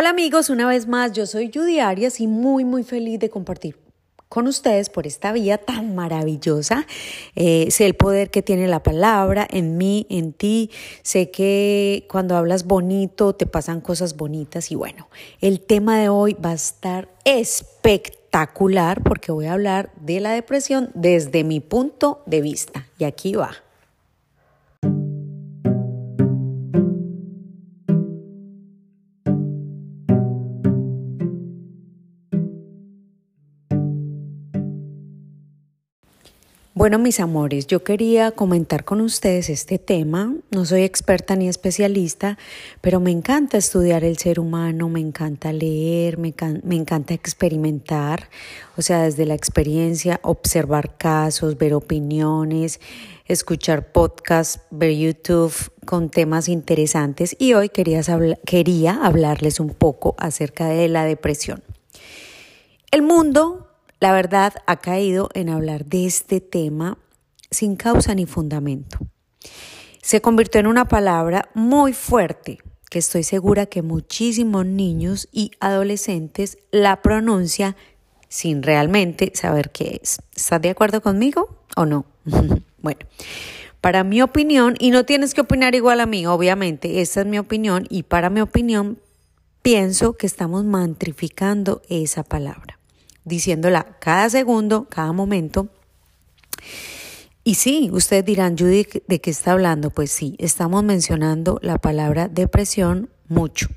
Hola amigos, una vez más, yo soy Judy Arias y muy muy feliz de compartir con ustedes por esta vía tan maravillosa. Eh, sé el poder que tiene la palabra en mí, en ti. Sé que cuando hablas bonito te pasan cosas bonitas y bueno, el tema de hoy va a estar espectacular porque voy a hablar de la depresión desde mi punto de vista. Y aquí va. Bueno, mis amores, yo quería comentar con ustedes este tema. No soy experta ni especialista, pero me encanta estudiar el ser humano, me encanta leer, me, encanta experimentar, o sea, desde la experiencia, observar casos, ver opiniones, escuchar podcasts, ver YouTube con temas interesantes y hoy quería, quería hablarles un poco acerca de la depresión. El mundo la verdad ha caído en hablar de este tema sin causa ni fundamento. Se convirtió en una palabra muy fuerte que estoy segura que muchísimos niños y adolescentes la pronuncian sin realmente saber qué es. ¿Estás de acuerdo conmigo o no? bueno, para mi opinión, y no tienes que opinar igual a mí, obviamente, esta es mi opinión, y para mi opinión, pienso que estamos mantrificando esa palabra diciéndola cada segundo, cada momento. Y sí, ustedes dirán, Judy, ¿de qué está hablando? Pues sí, estamos mencionando la palabra depresión mucho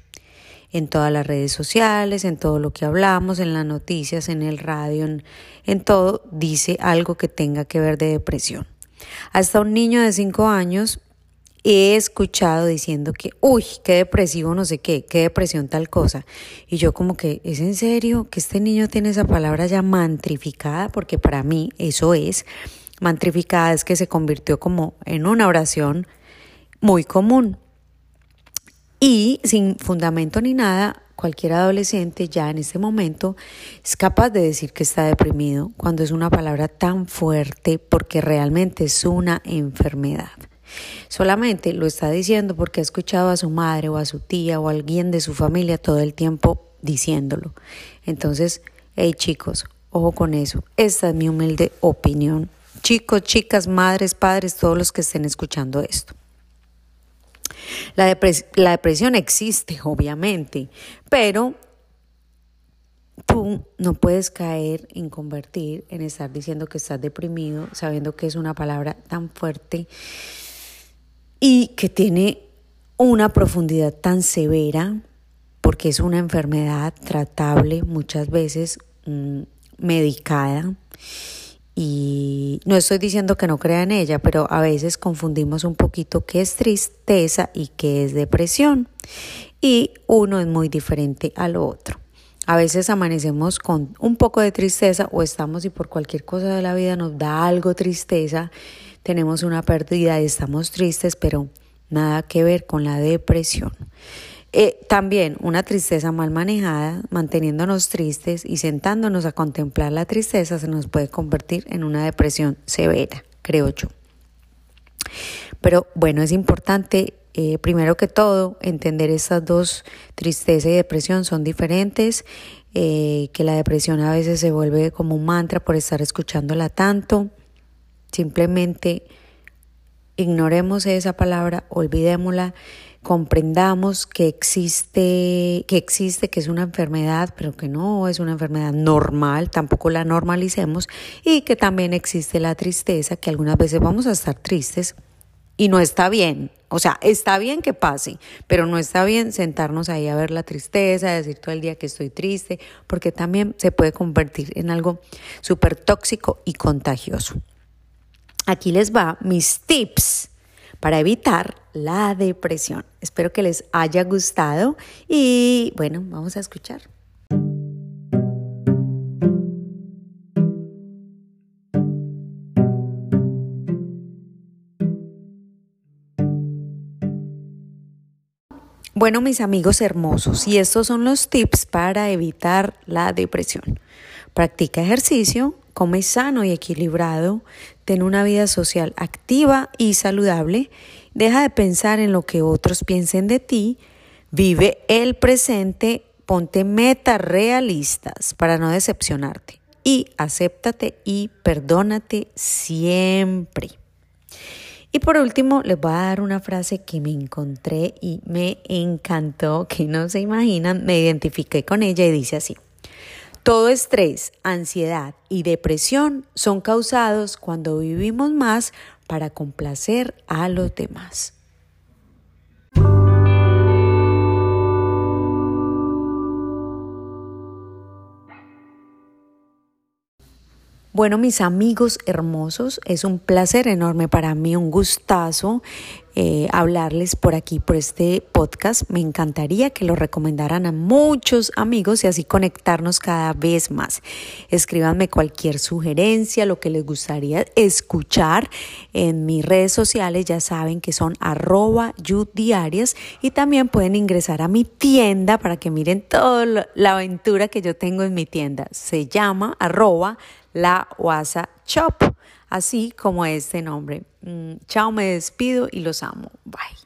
en todas las redes sociales, en todo lo que hablamos, en las noticias, en el radio, en, todo, dice algo que tenga que ver de depresión. Hasta un niño de 5 años he escuchado diciendo que, uy, qué depresivo, no sé qué, qué depresión tal cosa. Y yo como que, ¿es en serio que este niño tiene esa palabra ya mantrificada? Porque para mí eso es, mantrificada es que se convirtió como en una oración muy común. Y sin fundamento ni nada, cualquier adolescente ya en este momento es capaz de decir que está deprimido cuando es una palabra tan fuerte porque realmente es una enfermedad. Solamente lo está diciendo porque ha escuchado a su madre o a su tía o a alguien de su familia todo el tiempo diciéndolo. Entonces, hey chicos, ojo con eso. Esta es mi humilde opinión. Chicos, chicas, madres, padres, todos los que estén escuchando esto. La, depresión existe, obviamente, pero tú no puedes caer en convertir, en estar diciendo que estás deprimido, sabiendo que es una palabra tan fuerte y que tiene una profundidad tan severa porque es una enfermedad tratable muchas veces mm, medicada y no estoy diciendo que no crea en ella, pero a veces confundimos un poquito qué es tristeza y qué es depresión y uno es muy diferente al otro. A veces amanecemos con un poco de tristeza o estamos y por cualquier cosa de la vida nos da algo tristeza tenemos una pérdida y estamos tristes, pero nada que ver con la depresión. Eh, también una tristeza mal manejada, manteniéndonos tristes y sentándonos a contemplar la tristeza, se nos puede convertir en una depresión severa, creo yo. Pero bueno, es importante, eh, primero que todo, entender estas dos, tristeza y depresión, son diferentes, eh, que la depresión a veces se vuelve como un mantra por estar escuchándola tanto. Simplemente ignoremos esa palabra, olvidémosla, comprendamos que existe, que existe, que es una enfermedad, pero que no es una enfermedad normal, tampoco la normalicemos, y que también existe la tristeza, que algunas veces vamos a estar tristes y no está bien. O sea, está bien que pase, pero no está bien sentarnos ahí a ver la tristeza, decir todo el día que estoy triste, porque también se puede convertir en algo súper tóxico y contagioso. Aquí les va mis tips para evitar la depresión. Espero que les haya gustado y bueno, vamos a escuchar. Bueno, mis amigos hermosos, y estos son los tips para evitar la depresión. Practica ejercicio, come sano y equilibrado, ten una vida social activa y saludable, deja de pensar en lo que otros piensen de ti, vive el presente, ponte metas realistas para no decepcionarte y acéptate y perdónate siempre. Y por último, les voy a dar una frase que me encontré y me encantó, que no se imaginan, me identifiqué con ella y dice así. Todo estrés, ansiedad y depresión son causados cuando vivimos más para complacer a los demás. Bueno, mis amigos hermosos, es un placer enorme para mí, un gustazo eh, hablarles por aquí, por este podcast. Me encantaría que lo recomendaran a muchos amigos y así conectarnos cada vez más. Escríbanme cualquier sugerencia, lo que les gustaría escuchar en mis redes sociales. Ya saben que son arroba y también pueden ingresar a mi tienda para que miren toda la aventura que yo tengo en mi tienda. Se llama arroba la WhatsApp Shop, así como este nombre. Mm, chao, me despido y los amo. Bye.